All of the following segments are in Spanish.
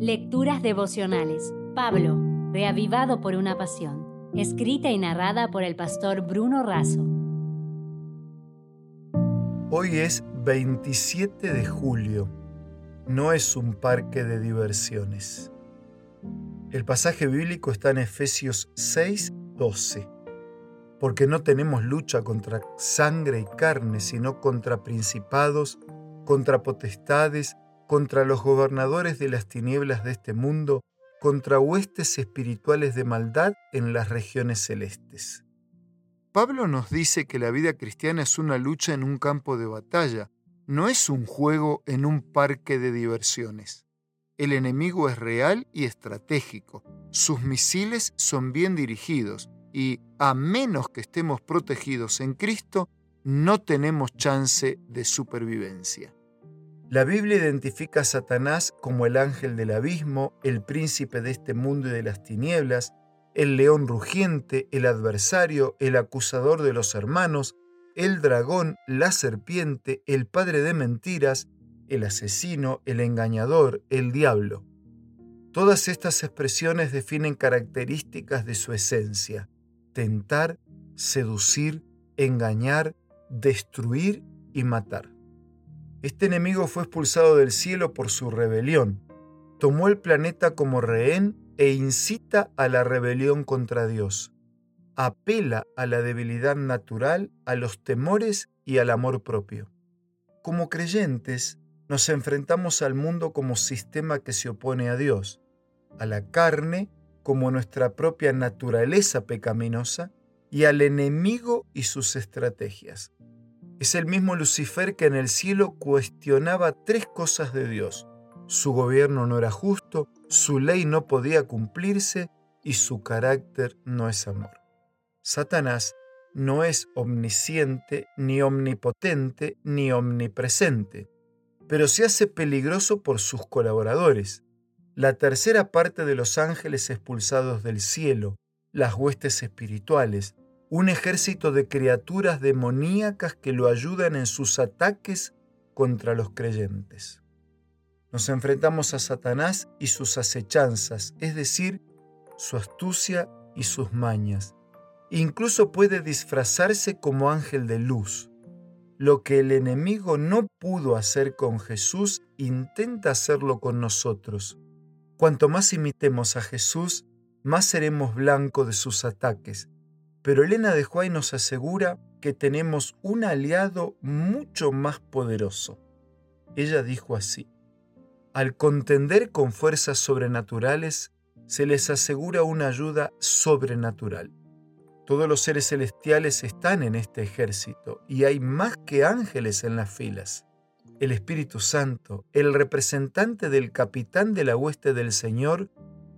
Lecturas devocionales. Pablo, reavivado por una pasión. Escrita y narrada por el pastor Bruno Razo. Hoy es 27 de julio. No es un parque de diversiones. El pasaje bíblico está en Efesios 6, 12. Porque no tenemos lucha contra sangre y carne, sino contra principados, contra potestades, contra los gobernadores de las tinieblas de este mundo, contra huestes espirituales de maldad en las regiones celestes. Pablo nos dice que la vida cristiana es una lucha en un campo de batalla, no es un juego en un parque de diversiones. El enemigo es real y estratégico, sus misiles son bien dirigidos y, a menos que estemos protegidos en Cristo, no tenemos chance de supervivencia. La Biblia identifica a Satanás como el ángel del abismo, el príncipe de este mundo y de las tinieblas, el león rugiente, el adversario, el acusador de los hermanos, el dragón, la serpiente, el padre de mentiras, el asesino, el engañador, el diablo. Todas estas expresiones definen características de su esencia, tentar, seducir, engañar, destruir y matar. Este enemigo fue expulsado del cielo por su rebelión, tomó el planeta como rehén e incita a la rebelión contra Dios. Apela a la debilidad natural, a los temores y al amor propio. Como creyentes, nos enfrentamos al mundo como sistema que se opone a Dios, a la carne como nuestra propia naturaleza pecaminosa y al enemigo y sus estrategias. Es el mismo Lucifer que en el cielo cuestionaba tres cosas de Dios. Su gobierno no era justo, su ley no podía cumplirse y su carácter no es amor. Satanás no es omnisciente, ni omnipotente, ni omnipresente, pero se hace peligroso por sus colaboradores. La tercera parte de los ángeles expulsados del cielo, las huestes espirituales, un ejército de criaturas demoníacas que lo ayudan en sus ataques contra los creyentes. Nos enfrentamos a Satanás y sus acechanzas, es decir, su astucia y sus mañas. Incluso puede disfrazarse como ángel de luz. Lo que el enemigo no pudo hacer con Jesús, intenta hacerlo con nosotros. Cuanto más imitemos a Jesús, más seremos blanco de sus ataques pero Elena de Huay nos asegura que tenemos un aliado mucho más poderoso. Ella dijo así, al contender con fuerzas sobrenaturales, se les asegura una ayuda sobrenatural. Todos los seres celestiales están en este ejército y hay más que ángeles en las filas. El Espíritu Santo, el representante del capitán de la hueste del Señor,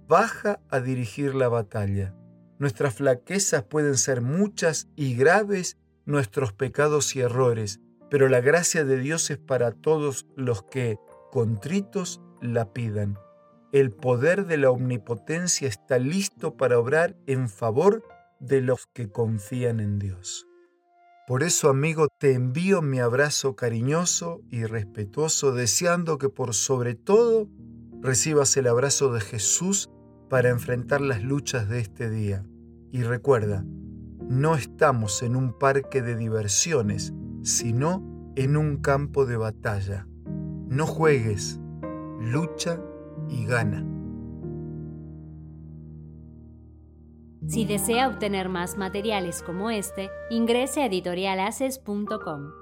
baja a dirigir la batalla. Nuestras flaquezas pueden ser muchas y graves, nuestros pecados y errores, pero la gracia de Dios es para todos los que, contritos, la pidan. El poder de la omnipotencia está listo para obrar en favor de los que confían en Dios. Por eso, amigo, te envío mi abrazo cariñoso y respetuoso, deseando que por sobre todo recibas el abrazo de Jesús para enfrentar las luchas de este día. Y recuerda, no estamos en un parque de diversiones, sino en un campo de batalla. No juegues, lucha y gana. Si desea obtener más materiales como este, ingrese a editorialaces.com.